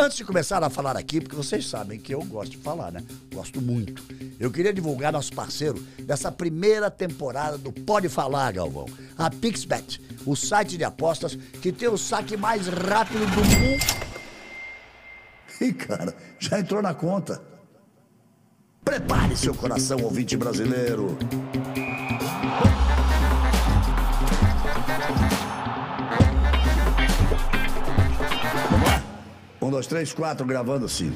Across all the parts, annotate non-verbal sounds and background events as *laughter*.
Antes de começar a falar aqui, porque vocês sabem que eu gosto de falar, né? Gosto muito. Eu queria divulgar nosso parceiro dessa primeira temporada do Pode Falar, Galvão. A Pixbet, o site de apostas que tem o saque mais rápido do mundo. Ih, cara, já entrou na conta. Prepare seu coração, ouvinte brasileiro. Um, dois, três, quatro, gravando sim.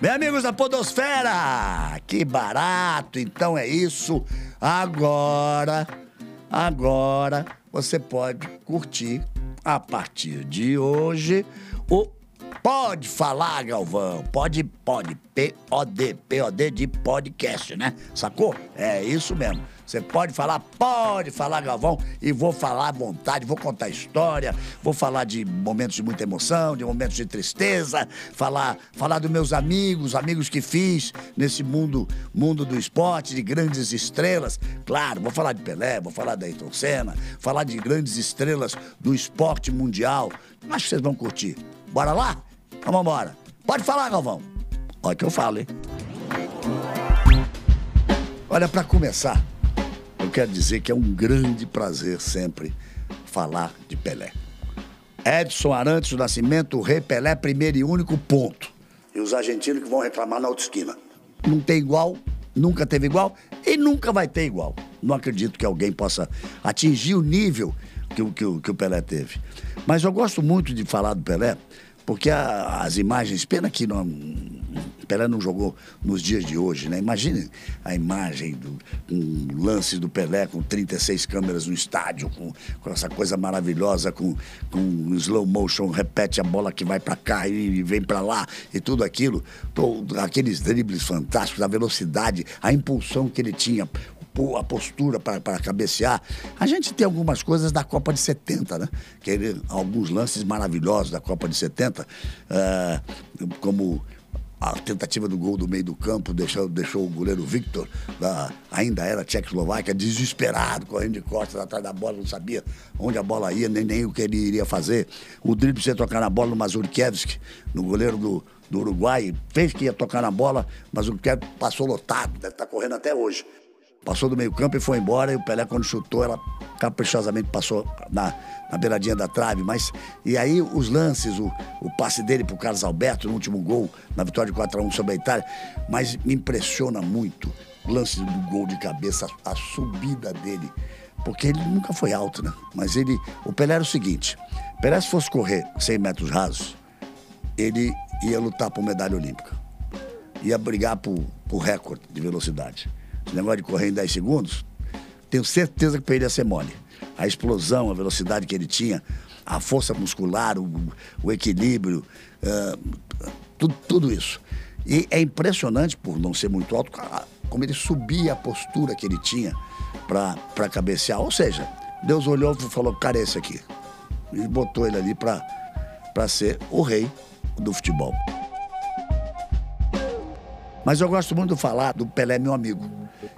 Bem, amigos da Podosfera, que barato, então é isso. Agora, agora você pode curtir a partir de hoje o Pode Falar, Galvão. Pode, pode, P-O-D, P-O-D de podcast, né? Sacou? É isso mesmo. Você pode falar, pode falar, Galvão, e vou falar à vontade, vou contar história, vou falar de momentos de muita emoção, de momentos de tristeza, falar, falar dos meus amigos, amigos que fiz nesse mundo, mundo do esporte, de grandes estrelas. Claro, vou falar de Pelé, vou falar da Ayrton Senna, falar de grandes estrelas do esporte mundial. Acho que vocês vão curtir. Bora lá? Então vamos embora. Pode falar, Galvão. Olha que eu falo, hein? Olha, para começar, eu quero dizer que é um grande prazer sempre falar de Pelé. Edson Arantes do Nascimento, o rei Pelé, primeiro e único ponto. E os argentinos que vão reclamar na outra esquina. Não tem igual, nunca teve igual e nunca vai ter igual. Não acredito que alguém possa atingir o nível que, o- que, o- que o Pelé teve. Mas eu gosto muito de falar do Pelé, porque a- as imagens, pena que não, Pelé não jogou nos dias de hoje, né? Imagine a imagem do um lance do Pelé com 36 câmeras no estádio, com, com essa coisa maravilhosa, com, com slow motion, repete a bola que vai pra cá e vem pra lá e tudo aquilo. Todo- aqueles dribles fantásticos, a velocidade, a impulsão que ele tinha, a postura para cabecear. A gente tem algumas coisas da Copa de 70, né? Que ele- alguns lances maravilhosos da Copa de 70, eh, como a tentativa do gol do meio do campo deixou, deixou o goleiro Victor, da, ainda era Tchecoslováquia, desesperado, correndo de costas atrás da bola, não sabia onde a bola ia, nem, nem o que ele iria fazer. O drible sem tocar na bola no Mazurkiewicz, no goleiro do, do Uruguai, fez que ia tocar na bola, mas o Kevin passou lotado, deve estar correndo até hoje. Passou do meio campo e foi embora, e o Pelé, quando chutou, ela caprichosamente passou na, na beiradinha da trave. Mas, e aí os lances, o, o passe dele pro Carlos Alberto no último gol, na vitória de 4x1 sobre a Itália. Mas me impressiona muito o lance do gol de cabeça, a, a subida dele. Porque ele nunca foi alto, né? Mas ele. O Pelé era o seguinte: Pelé, se fosse correr 100 metros rasos, ele ia lutar por medalha olímpica. Ia brigar por, por recorde de velocidade. Esse negócio de correr em 10 segundos, tenho certeza que para ele ia ser mole. A explosão, a velocidade que ele tinha, a força muscular, o, o equilíbrio, ah, tudo, tudo isso. E é impressionante, por não ser muito alto, como ele subia a postura que ele tinha para cabecear. Ou seja, Deus olhou e falou: cara, é esse aqui. E botou ele ali para ser o rei do futebol. Mas eu gosto muito de falar do Pelé, meu amigo.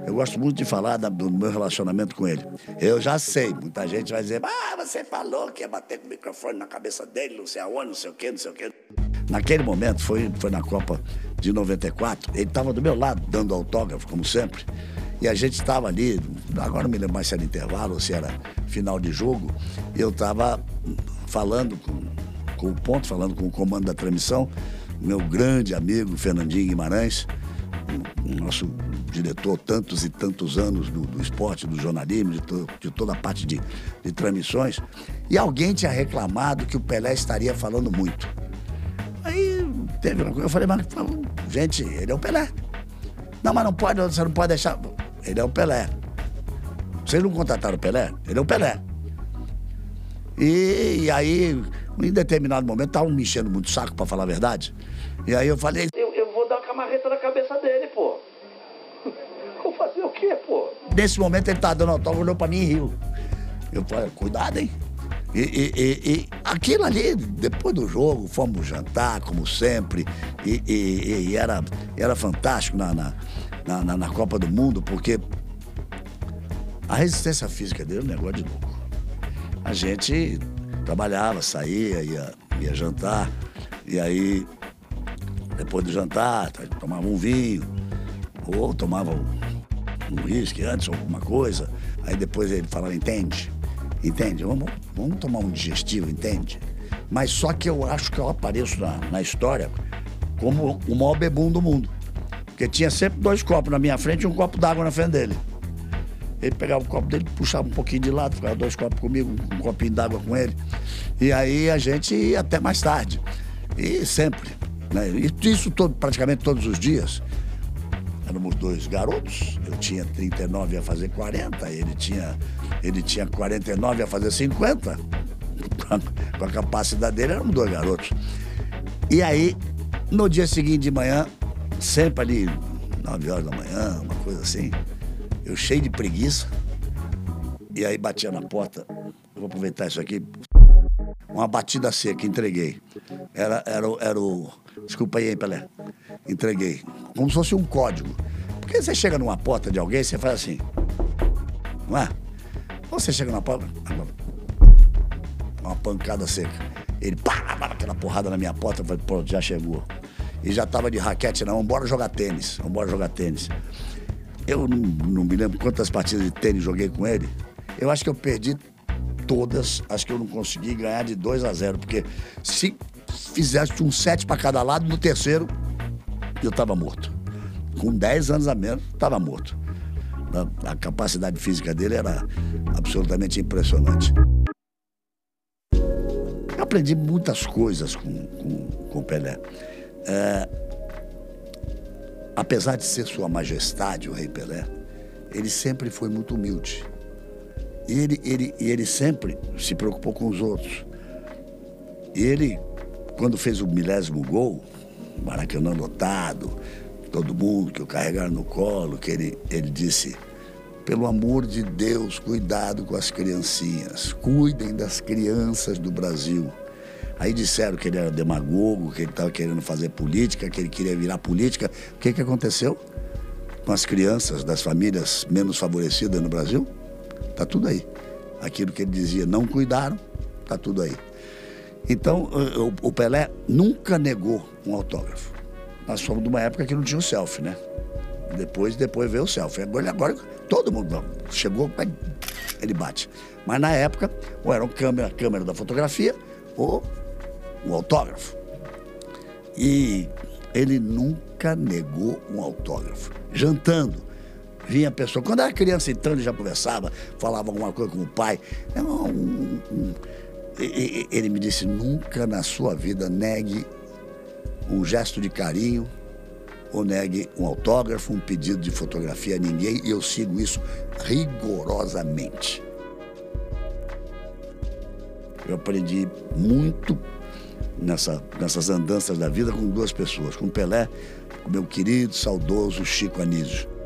Eu gosto muito de falar do meu relacionamento com ele. Eu já sei, muita gente vai dizer, ah, você falou que ia bater com o microfone na cabeça dele, não sei aonde, não sei o quê, não sei o quê. Naquele momento, foi, foi na Copa de 94, ele estava do meu lado, dando autógrafo, como sempre. E a gente estava ali, agora não me lembro mais se era intervalo ou se era final de jogo, eu estava falando com, com o ponto, falando com o comando da transmissão, meu grande amigo Fernandinho Guimarães, o nosso diretor tantos e tantos anos do, do esporte, do jornalismo, de, to- de toda a parte de, de transmissões, e alguém tinha reclamado que o Pelé estaria falando muito. Aí teve uma coisa, eu falei, mas gente, ele é o Pelé. Não, mas não pode, você não pode deixar. Ele é o Pelé. Vocês não contrataram o Pelé? Ele é o Pelé. E, e aí, em determinado momento, estavam me enchendo muito saco, para falar a verdade. E aí eu falei, Camarreta na cabeça dele, pô. *laughs* Vou fazer o quê, pô? Nesse momento ele tava dando autógrafo, olhou pra mim e riu. Eu falei, cuidado, hein? E, e- e- e aquilo ali, depois do jogo, fomos jantar, como sempre, e, era, era fantástico na, na- na- na Copa do Mundo, porque a resistência física dele é um negócio de louco. A gente trabalhava, saía, ia, ia jantar, E aí, depois do jantar, tomava um vinho, ou tomava um uísque antes, alguma coisa. Aí depois ele falava, entende? Entende? Vamos, vamos tomar um digestivo, entende? Mas só que eu acho que eu apareço na, na história como o maior bebum do mundo. Porque tinha sempre dois copos na minha frente e um copo d'água na frente dele. Ele pegava o copo dele, puxava um pouquinho de lado, ficava dois copos comigo, um copinho d'água com ele. E aí a gente ia até mais tarde. E sempre. Né? E isso todo, praticamente todos os dias. Éramos dois garotos, eu tinha 39 a fazer 40, ele tinha, ele tinha 49 a fazer 50. *laughs* Com a capacidade dele, éramos dois garotos. E aí, no dia seguinte de manhã, sempre ali, 9 horas da manhã, uma coisa assim, eu cheio de preguiça. E aí batia na porta. Vou aproveitar isso aqui. Uma batida seca, entreguei. Era, era, era o. Desculpa aí, Pelé. Entreguei. Como se fosse um código. Porque você chega numa porta de alguém, você faz assim. Não é? Ou você chega numa porta. Uma pancada seca. Ele pá, aquela porrada na minha porta. Eu falei, pronto, já chegou. E já tava de raquete, não. Vambora jogar tênis. Vambora jogar tênis. Eu não, não, me lembro quantas partidas de tênis joguei com ele. Eu acho que eu perdi todas. Acho que eu não consegui ganhar de 2 a 0 porque se fizesse um set para cada lado, no terceiro eu estava morto. Com 10 anos a menos, estava morto. A, a, capacidade física dele era absolutamente impressionante. Eu aprendi muitas coisas com, com, com o Pelé. É, apesar de ser Sua Majestade, o Rei Pelé, ele sempre foi muito humilde. Ele, ele, ele sempre se preocupou com os outros. E ele, quando fez o milésimo gol, Maracanã lotado, todo mundo que o carregaram no colo, que ele, ele disse, pelo amor de Deus, cuidado com as criancinhas, cuidem das crianças do Brasil. Aí disseram que ele era demagogo, que ele estava querendo fazer política, que ele queria virar política. O que, que aconteceu com as crianças das famílias menos favorecidas no Brasil? Está tudo aí. Aquilo que ele dizia, não cuidaram, está tudo aí. Então, o Pelé nunca negou um autógrafo. Nós fomos de uma época que não tinha o selfie, né? Depois, depois veio o selfie. Agora, agora todo mundo chegou, ele bate. Mas na época, ou era uma câmera, câmera da fotografia, ou um autógrafo. E ele nunca negou um autógrafo. Jantando, vinha a pessoa. Quando era criança, então, ele já conversava, falava alguma coisa com o pai. É um, um, um, ele me disse: nunca na sua vida negue um gesto de carinho ou negue um autógrafo, um pedido de fotografia a ninguém. E eu sigo isso rigorosamente. Eu aprendi muito nessa, nessas andanças da vida com duas pessoas, com Pelé, com meu querido, saudoso Chico Anísio.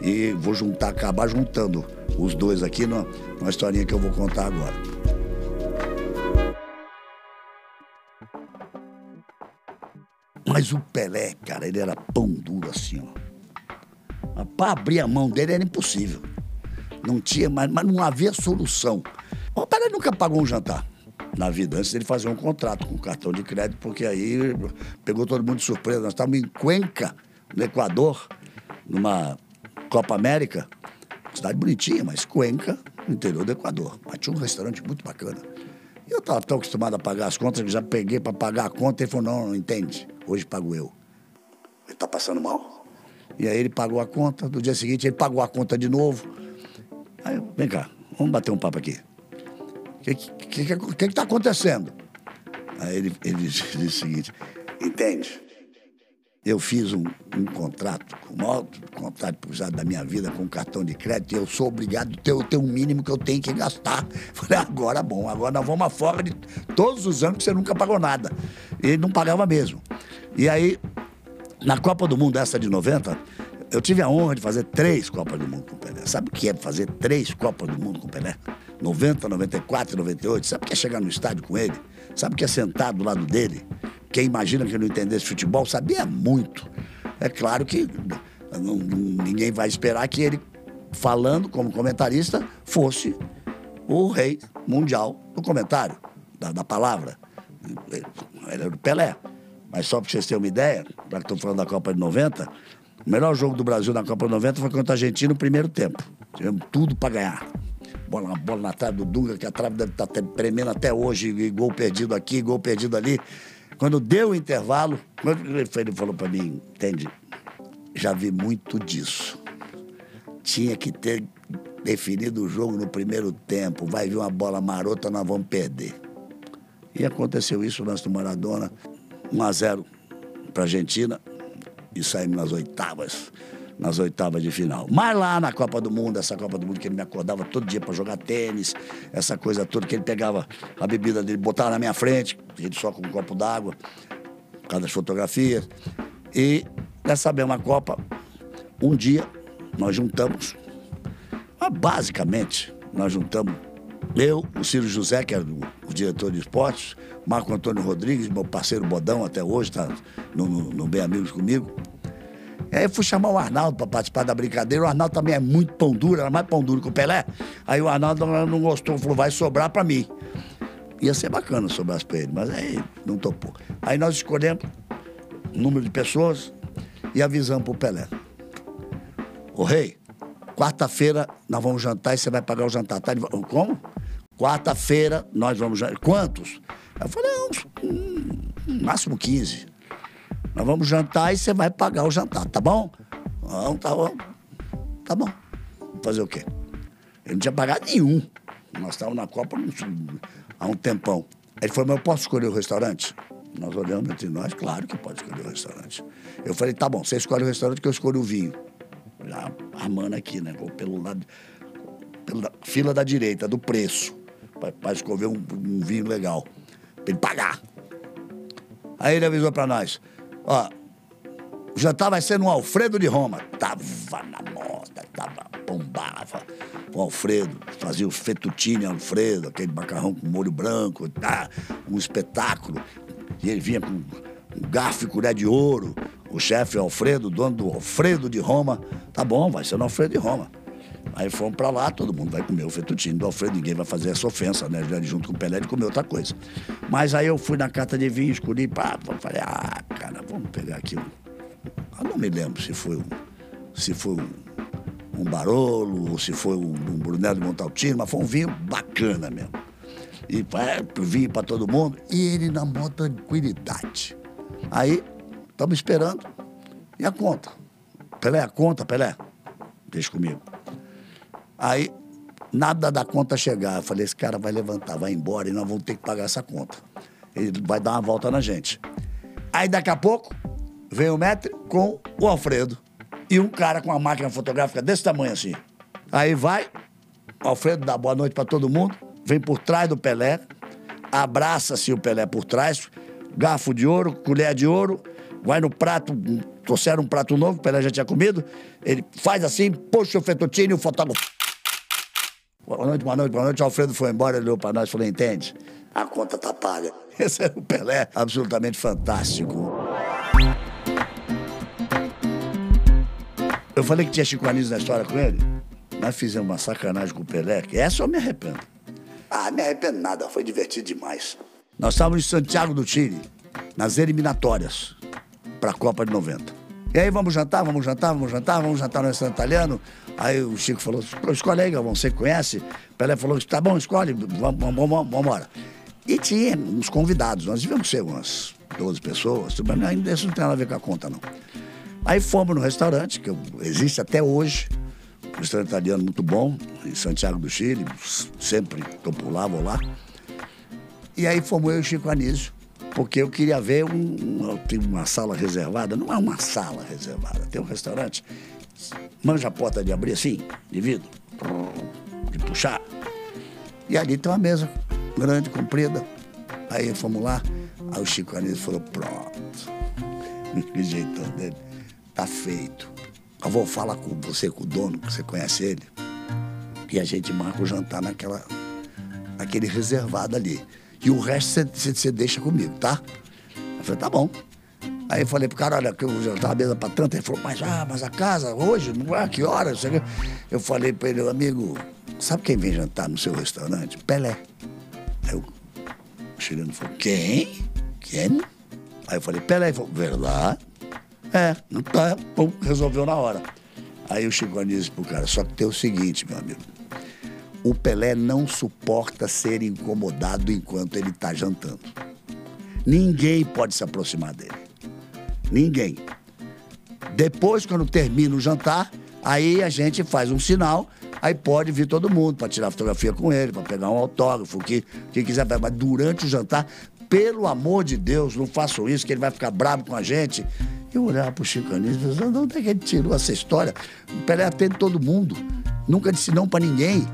E vou juntar, acabar juntando os dois aqui numa, historinha que eu vou contar agora. Mas o Pelé, cara, ele era pão duro assim, ó. Para abrir a mão dele era impossível. Não tinha mais, mas não havia solução. O Pelé nunca pagou um jantar na vida, antes dele fazer um contrato com cartão de crédito, porque aí pegou todo mundo de surpresa. Nós estávamos em Cuenca, no Equador, numa Copa América, cidade bonitinha, mas Cuenca, no interior do Equador. Mas tinha um restaurante muito bacana. E eu estava tão acostumado a pagar as contas que já peguei para pagar a conta. Ele falou: não, não entende, hoje pago eu. Ele está passando mal? E aí ele pagou a conta, no dia seguinte ele pagou a conta de novo. Aí eu, vem cá, vamos bater um papo aqui. O que está que, que, que tá acontecendo? Aí ele, ele *laughs* disse o seguinte: entende? Eu fiz um, um contrato, o maior contrato usado da minha vida com cartão de crédito, eu sou obrigado a ter, ter um mínimo que eu tenho que gastar. *laughs* Falei, agora bom, agora nós vamos fora de todos os anos que você nunca pagou nada. E não pagava mesmo. E aí, na Copa do Mundo, essa de 90, eu tive a honra de fazer três Copas do Mundo com o Pelé. Sabe o que é fazer três Copas do Mundo com o Pelé? 90, 94, 98. Sabe o que é chegar no estádio com ele? Sabe o que é sentar do lado dele? Quem imagina que não entendesse futebol sabia muito. É claro que não, ninguém vai esperar que ele, falando como comentarista, fosse o rei mundial do comentário, da, da palavra. Ele era o Pelé. Mas só para vocês terem uma ideia, já que estou falando da Copa de 90, o melhor jogo do Brasil na Copa de 90 foi contra a Argentina no primeiro tempo. Tivemos tudo para ganhar. Bola, bola na trave do Dunga, que a trave deve estar tá tremendo até hoje, e gol perdido aqui, gol perdido ali. Quando deu o intervalo, ele falou para mim, entende? Já vi muito disso. Tinha que ter definido o jogo no primeiro tempo. Vai vir uma bola marota, nós vamos perder. E aconteceu isso no lance do Maradona. 1 a 0 para a Argentina e saímos nas oitavas, nas oitavas de final. Mas lá na Copa do Mundo, essa Copa do Mundo que ele me acordava todo dia para jogar tênis, essa coisa toda que ele pegava a bebida dele, botava na minha frente, ele só com um copo d'água, por causa das fotografias. E nessa mesma Copa, um dia nós juntamos, basicamente, nós juntamos eu, o Ciro José, que era o, o diretor de esportes, Marco Antônio Rodrigues, meu parceiro Bodão até hoje, está no, no, Bem Amigos comigo. Aí eu fui chamar o Arnaldo para participar da brincadeira. O Arnaldo também é muito pão duro, era mais pão duro que o Pelé. Aí o Arnaldo não, gostou, falou, vai sobrar para mim. Ia ser bacana sobrar para ele, mas aí não topou. Aí nós escolhemos o número de pessoas e avisamos para o Pelé. Ô rei, quarta-feira nós vamos jantar e você vai pagar o jantar. Tá? Como? Quarta-feira nós vamos. Quantos? Eu falei, uns, um, máximo 15. Nós vamos jantar e você vai pagar o jantar, tá bom? Não, tá bom. Tá bom. Fazer o quê? Ele não tinha pagado nenhum. Nós estávamos na Copa há um tempão. Ele falou, mas eu posso escolher o restaurante? Nós olhamos entre nós, claro que pode escolher o restaurante. Eu falei, tá bom, você escolhe o restaurante que eu escolho o vinho. Já armando aqui, né? Pelo lado. Pela fila da direita, do preço para escolher um, um, vinho legal, para ele pagar. Aí ele avisou para nós: ó, o jantar vai ser no Alfredo de Roma. Tava na moda, tava bombava. O Alfredo fazia o fettuccine Alfredo, aquele macarrão com molho branco, tá, um espetáculo. E ele vinha com um garfo e colher de ouro. O chefe Alfredo, dono do Alfredo de Roma. Tá bom, vai ser no Alfredo de Roma. Aí fomos para lá, todo mundo vai comer o fettuccine do Alfredo, ninguém vai fazer essa ofensa, né? Junto com o Pelé de comer outra coisa. Mas aí eu fui na carta de vinho, escolhi, pá, falei, ah, vamos pegar aqui. Eu não me lembro se foi um. Se foi um, um Barolo, ou se foi um, um Brunello de Montaltino, mas foi um vinho bacana mesmo. E é, vinho para todo mundo. E ele na maior tranquilidade. Aí, estamos esperando. E a conta? Pelé, a conta, Pelé? Deixa comigo. Aí, nada da conta chegar. Eu falei, esse cara vai levantar, vai embora e nós vamos ter que pagar essa conta. Ele vai dar uma volta na gente. Aí, daqui a pouco, vem o Metri com o Alfredo. E um cara com uma máquina fotográfica desse tamanho assim. Aí vai, o Alfredo dá boa noite para todo mundo, vem por trás do Pelé, abraça-se o Pelé por trás, garfo de ouro, colher de ouro, vai no prato, trouxeram um prato novo, o Pelé já tinha comido, ele faz assim, puxa o fettuccine e o fotógrafo Boa noite, boa noite, boa noite. O Alfredo foi embora, olhou para nós e falou: entende? A conta tá paga. *laughs* Esse é o Pelé, absolutamente fantástico. Eu falei que tinha Chico Anísio na história com ele. Nós fizemos uma sacanagem com o Pelé, que essa eu me arrependo. Ah, me arrependo nada, foi divertido demais. Nós estávamos em Santiago do Chile, nas eliminatórias para a Copa de 90. E aí, vamos jantar, vamos jantar, vamos jantar, vamos jantar no restaurante italiano. Aí o Chico falou, escolhe aí, Galvão, você conhece? Pelé falou, tá bom, escolhe, vamos, vamos, vamos, vamos embora. E tinha uns convidados, nós devíamos ser umas 12 pessoas, ainda isso não tem nada a ver com a conta, não. Aí fomos no restaurante, que existe até hoje, um restaurante italiano muito bom, em Santiago do Chile, sempre estou por lá, vou lá. E aí fomos eu e o Chico Anísio, porque eu queria ver um, tem uma sala reservada, não é uma sala reservada, tem um restaurante manja a porta de abrir assim, de vidro, de puxar. E ali tem uma mesa grande, comprida. Aí fomos lá, aí o Chico Anísio falou, pronto. *laughs* Que jeitão dele. Tá feito. Eu vou falar com você, com o dono, que você conhece ele. E a gente marca o jantar naquela, naquele reservado ali. E o resto você deixa comigo, tá? Eu falei, tá bom. Aí eu falei pro cara, olha, que eu jantar a mesa pra tanto. Ele falou, mas, ah, mas a casa hoje, não é, que horas? Eu falei pra ele, amigo, sabe quem vem jantar no seu restaurante? Pelé. Aí o chileno falou, quem? Quem? Aí eu falei, Pelé, ele falou, verdade? É, não tá, pum, resolveu na hora. Aí o Chico Anísio pro cara, só que tem o seguinte, meu amigo. O Pelé não suporta ser incomodado enquanto ele está jantando. Ninguém pode se aproximar dele. Ninguém. Depois, quando termina o jantar, aí a gente faz um sinal, aí pode vir todo mundo para tirar fotografia com ele, para pegar um autógrafo, que, que quiser. Mas durante o jantar, pelo amor de Deus, não façam isso, que ele vai ficar bravo com a gente. Eu olhava pro Chico Anísio e de onde é que ele tirou essa história? O Pelé atende todo mundo. Nunca disse não para ninguém.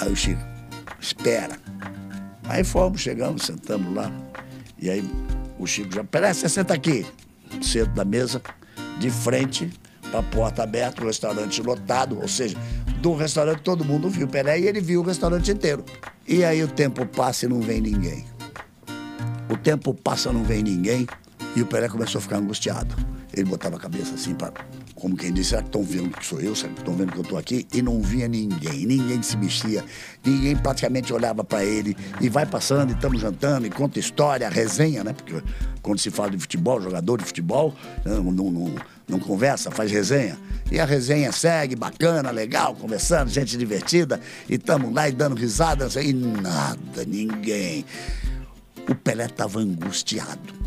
Aí o Chico, espera. Aí fomos, chegamos, sentamos lá. E aí o Chico já, Pelé, você senta aqui. Centro da mesa, de frente para a porta aberta, o restaurante lotado, ou seja, do restaurante todo mundo viu Pelé e ele viu o restaurante inteiro. E aí o tempo passa e não vem ninguém. O tempo passa não vem ninguém. E o Pelé começou a ficar angustiado. Ele botava a cabeça assim para. Como quem disse, será que estão vendo que sou eu? Será que estão vendo que eu estou aqui? E não via ninguém, ninguém se mexia, ninguém praticamente olhava para ele. E vai passando, e estamos jantando, e conta história, resenha, né? Porque quando se fala de futebol, jogador de futebol, não, não, não, não conversa, faz resenha. E a resenha segue, bacana, legal, conversando, gente divertida, e estamos lá e dando risadas, e nada, ninguém. O Pelé estava angustiado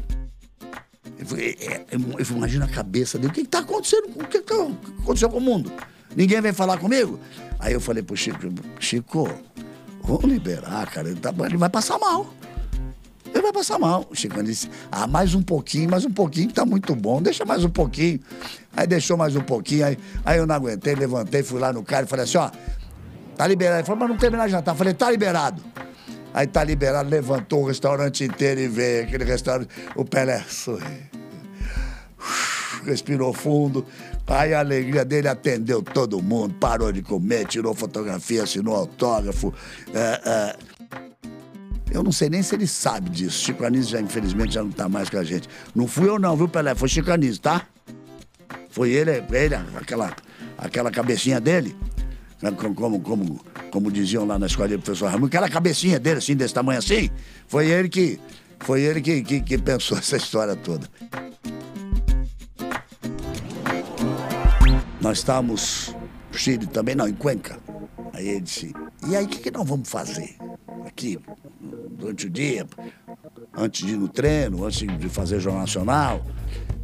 é, eu imagino a cabeça dele. O que está acontecendo? O que, que aconteceu com o mundo? Ninguém vem falar comigo? Aí eu falei pro Chico, Chico, vamos liberar, cara. Ele, tá, ele vai passar mal. Vai passar mal. O Chico disse, ah, mais um pouquinho, mais um pouquinho, que tá muito bom, deixa mais um pouquinho. Aí deixou mais um pouquinho, aí, aí eu não aguentei, levantei, fui lá no cara e falei assim, ó, tá liberado. Ele falou, mas não terminar jantar. Eu falei, tá liberado. Aí tá liberado, levantou o restaurante inteiro e veio aquele restaurante. O Pelé sorriu. Respirou fundo. Aí a alegria dele atendeu todo mundo, parou de comer, tirou fotografia, assinou autógrafo. É, é... Eu não sei nem se ele sabe disso. Chico Anísio já, infelizmente, já não tá mais com a gente. Não fui eu não, viu, Pelé? Foi Chico Anísio, tá? Foi ele, ele aquela, aquela cabecinha dele. Né, como, como, como diziam lá na escola do professor Raimundo, aquela cabecinha dele, assim, desse tamanho assim, foi ele que, foi ele que, que, que pensou *laughs* essa história toda. Nós estávamos no Chile também, não, em Cuenca. Aí ele disse, e aí o que, que nós vamos fazer aqui durante o dia, antes de ir no treino, antes de fazer Jornal Nacional?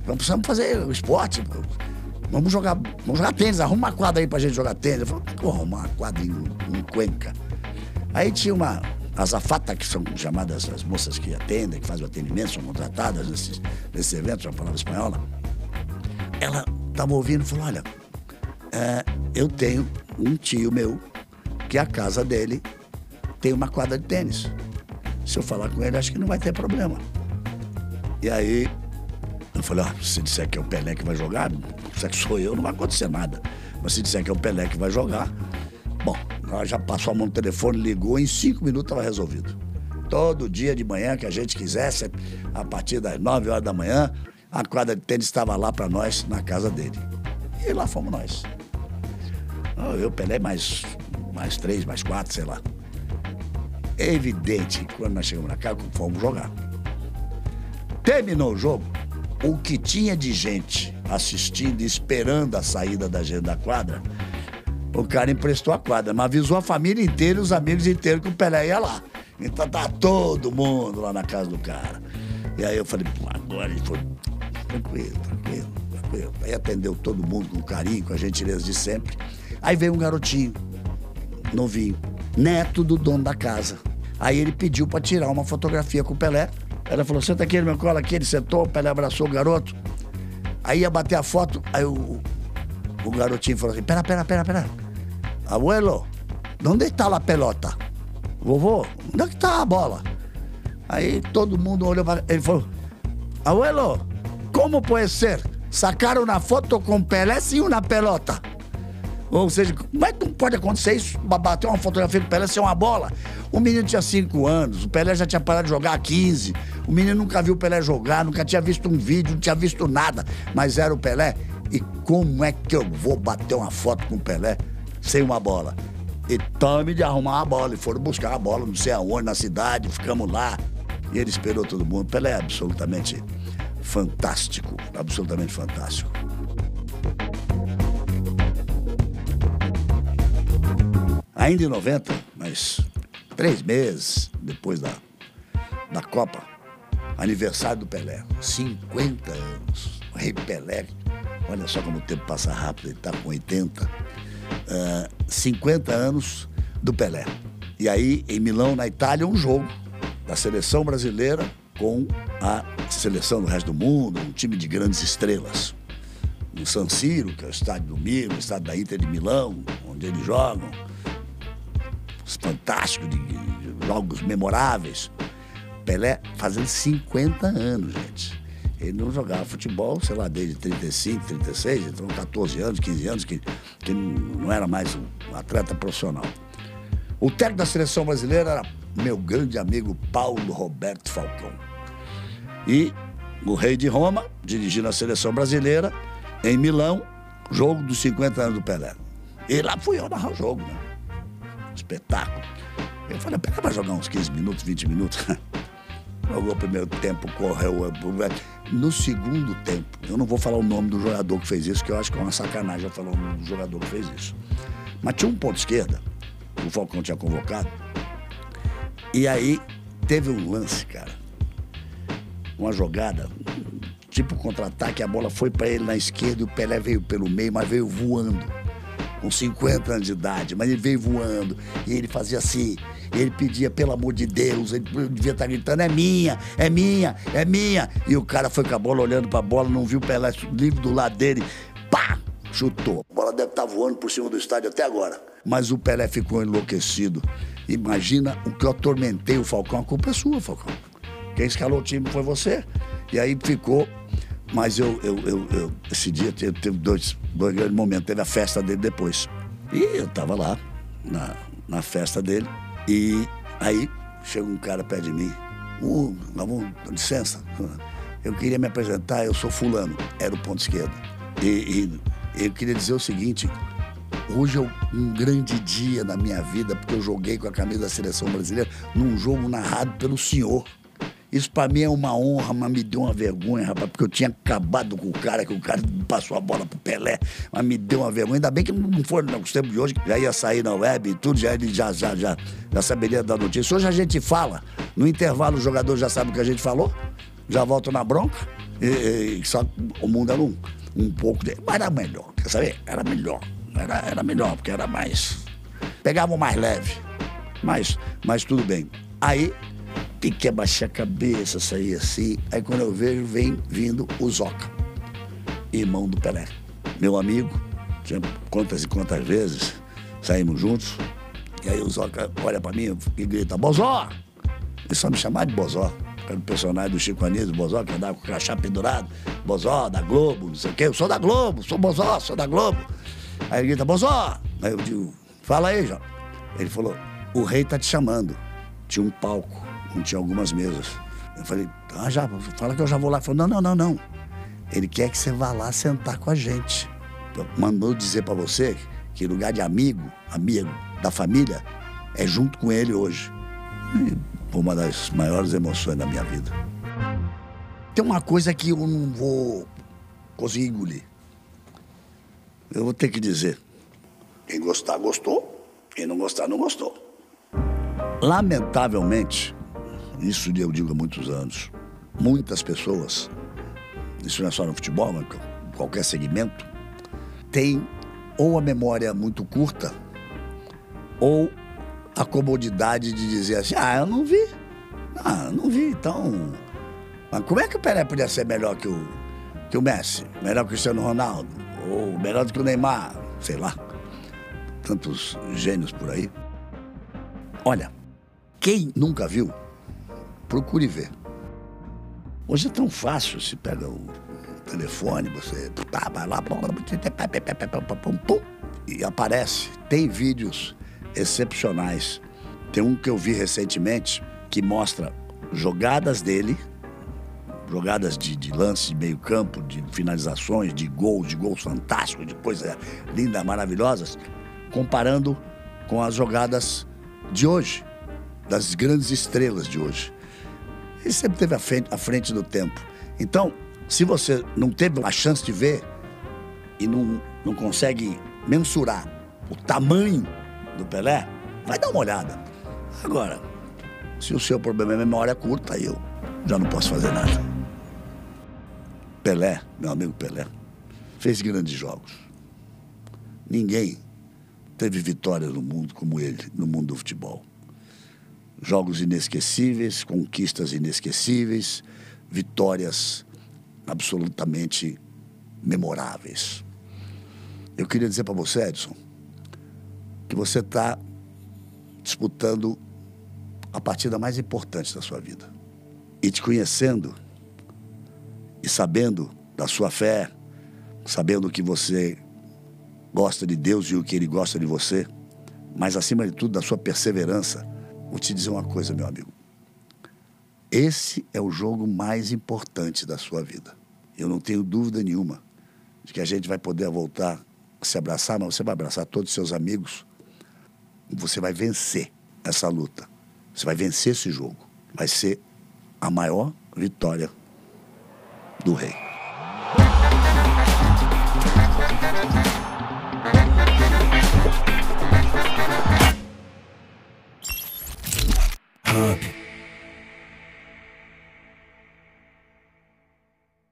Vamos, precisamos fazer esporte. Vamos jogar, vamos jogar tênis, arruma uma quadra aí pra gente jogar tênis. Eu falei, vou arrumar uma quadra em, em Cuenca. Aí tinha uma azafata, que são chamadas as moças que atendem, que fazem o atendimento, são contratadas nesses, nesses eventos, uma palavra espanhola. Ela estava ouvindo e falou: Olha, é, eu tenho um tio meu que a casa dele tem uma quadra de tênis. Se eu falar com ele, acho que não vai ter problema. E aí eu falei: oh, se disser que é o Pelé que vai jogar, disser que sou eu, não vai acontecer nada. Mas se disser que é o Pelé que vai jogar, bom, ela já passou a mão no telefone, ligou, em cinco minutos estava resolvido. Todo dia de manhã que a gente quisesse, a partir das nove horas da manhã, a quadra de tênis estava lá para nós, na casa dele. E lá fomos nós. Eu, Pelé, mais, mais três, mais quatro, sei lá. É evidente que quando nós chegamos na casa, fomos jogar. Terminou o jogo, o que tinha de gente assistindo e esperando a saída da gente da quadra, o cara emprestou a quadra, mas avisou a família inteira e os amigos inteiros que o Pelé ia lá. Então tá todo mundo lá na casa do cara. E aí eu falei, pô, agora ele foi tranquilo, tranquilo, tranquilo. Aí atendeu todo mundo com carinho, com a gentileza de sempre. Aí veio um garotinho, novinho, neto do dono da casa. Aí ele pediu para tirar uma fotografia com o Pelé. Ela falou: senta aqui no meu colo aqui. Ele sentou, o Pelé abraçou o garoto. Aí ia bater a foto, aí o, o garotinho falou assim: pera, pera, pera, pera. Abuelo, onde está a pelota? Vovô, onde é que tá a bola? Aí todo mundo olhou para ele falou: Abuelo, como pode ser? Sacaram uma foto com Pelé sem uma pelota. Ou seja, como é que não pode acontecer isso? Bater uma fotografia do Pelé ser uma bola? O menino tinha 5 anos, o Pelé já tinha parado de jogar há 15. O menino nunca viu o Pelé jogar, nunca tinha visto um vídeo, não tinha visto nada, mas era o Pelé. E como é que eu vou bater uma foto com o Pelé sem uma bola? E tome de arrumar a bola. E foram buscar a bola, não sei aonde, na cidade, ficamos lá. E ele esperou todo mundo. Pelé é absolutamente fantástico, absolutamente fantástico. Ainda em 90, mas três meses depois da, da Copa, aniversário do Pelé, 50 anos. O Rei Pelé, olha só como o tempo passa rápido, ele está com 80. Uh, 50 anos do Pelé. E aí, em Milão, na Itália, um jogo da seleção brasileira com a seleção do resto do mundo, um time de grandes estrelas. No San Siro, que é o estádio do Milan, o estádio da Inter de Milão, onde eles jogam. Os fantásticos, de jogos memoráveis. Pelé fazendo 50 anos, gente. Ele não jogava futebol, sei lá, desde 35, 36, então 14 anos, 15 anos, que, que não era mais um atleta profissional. O técnico da seleção brasileira era meu grande amigo Paulo Roberto Falcão. E o rei de Roma, dirigindo a seleção brasileira, em Milão, jogo dos 50 anos do Pelé. E lá fui eu narrar o jogo, né? Espetáculo. Eu falei, Pelé vai jogar uns 15 minutos, 20 minutos. *laughs* Jogou o primeiro tempo, correu. No segundo tempo, eu não vou falar o nome do jogador que fez isso, que eu acho que é uma sacanagem eu falar o nome do jogador que fez isso. Mas tinha um ponto esquerda, o Falcão tinha convocado. E aí teve um lance, cara. Uma jogada, tipo contra-ataque, a bola foi para ele na esquerda e o Pelé veio pelo meio, mas veio voando. Com 50 anos de idade, mas ele veio voando. E ele fazia assim, ele pedia, pelo amor de Deus, ele devia estar gritando, é minha, é minha, é minha. E o cara foi com a bola olhando para a bola, não viu o Pelé livre do lado dele, pá, chutou. A bola deve estar voando por cima do estádio até agora. Mas o Pelé ficou enlouquecido. Imagina o que eu atormentei o Falcão. A culpa é sua, Falcão. Quem escalou o time foi você. E aí ficou. Mas eu, eu, eu, eu esse dia teve dois, dois grandes momentos. Teve a festa dele depois. E eu tava lá, na, na festa dele. E aí chega um cara perto de mim. Uh, vamos, licença. Eu queria me apresentar, eu sou fulano. Era o ponto esquerdo. E, e eu queria dizer o seguinte: hoje é um grande dia na minha vida, porque eu joguei com a camisa da seleção brasileira num jogo narrado pelo senhor. Isso para mim é uma honra, mas me deu uma vergonha, rapaz, porque eu tinha acabado com o cara, que o cara passou a bola pro Pelé, mas me deu uma vergonha. Ainda bem que não foi nos tempos de hoje, já ia sair na web e tudo, já, já, já, já, já saberia da notícia. Hoje a gente fala, no intervalo o jogador já sabe o que a gente falou, já volta na bronca, e, e só o mundo era um, um pouco de. Mas era melhor, quer saber? Era melhor. Era, era melhor, porque era mais. Pegavam mais leve. Mas, mas tudo bem. Aí Fiquei abaixar a cabeça, sair assim. Aí quando eu vejo, vem vindo o Zoca, irmão do Pelé. Meu amigo, tinha quantas e quantas vezes saímos juntos. E aí o Zoca olha pra mim e grita, Bozó! Ele só me chamava de Bozó. Era o personagem do Chico Anísio, Bozó, que andava com o crachá pendurado. Bozó, da Globo, não sei o quê. Eu sou da Globo, sou Bozó, sou da Globo. Aí ele grita, Bozó! Aí eu digo, fala aí, João. Ele falou, o rei tá te chamando. Tinha um palco tinha algumas mesas. Eu falei, ah, já, fala que eu já vou lá. Ele falou, não, não, não, não. Ele quer que você vá lá sentar com a gente. Mandou dizer para você que lugar de amigo, amigo da família, é junto com ele hoje. E foi uma das maiores emoções da minha vida. Tem uma coisa que eu não vou conseguir engolir. Eu vou ter que dizer. Quem gostar, gostou. Quem não gostar, não gostou. Lamentavelmente, isso eu digo há muitos anos. Muitas pessoas, isso não é só no futebol, mas qualquer segmento, tem ou a memória muito curta ou a comodidade de dizer assim: ah, eu não vi. Ah, eu não vi, então. Mas como é que o Pelé podia ser melhor que o, que o Messi? Melhor que o Cristiano Ronaldo? Ou melhor do que o Neymar? Sei lá. Tantos gênios por aí. Olha, quem nunca viu procure ver. Hoje é tão fácil, se pega o telefone, você vai lá e aparece. Tem vídeos excepcionais. Tem um que eu vi recentemente que mostra jogadas dele, jogadas de, de lance de meio campo, de finalizações, de gols, de gols fantásticos, de coisas lindas, maravilhosas, comparando com as jogadas de hoje, das grandes estrelas de hoje. Ele sempre teve à frente, à frente do tempo. Então, Se você não teve a chance de ver e não, não consegue mensurar o tamanho do Pelé, vai dar uma olhada. Agora, se o seu problema é memória curta, eu já não posso fazer nada. Pelé, meu amigo Pelé, fez grandes jogos. Ninguém teve vitória no mundo como ele, no mundo do futebol. Jogos inesquecíveis, conquistas inesquecíveis, vitórias absolutamente memoráveis. Eu queria dizer para você, Edson, que você está disputando a partida mais importante da sua vida. E te conhecendo e sabendo da sua fé, sabendo que você gosta de Deus e o que Ele gosta de você, mas acima de tudo da sua perseverança, vou te dizer uma coisa, meu amigo. Esse é o jogo mais importante da sua vida. Eu não tenho dúvida nenhuma de que a gente vai poder voltar a se abraçar, mas você vai abraçar todos os seus amigos. Você vai vencer essa luta. Você vai vencer esse jogo. Vai ser a maior vitória do rei.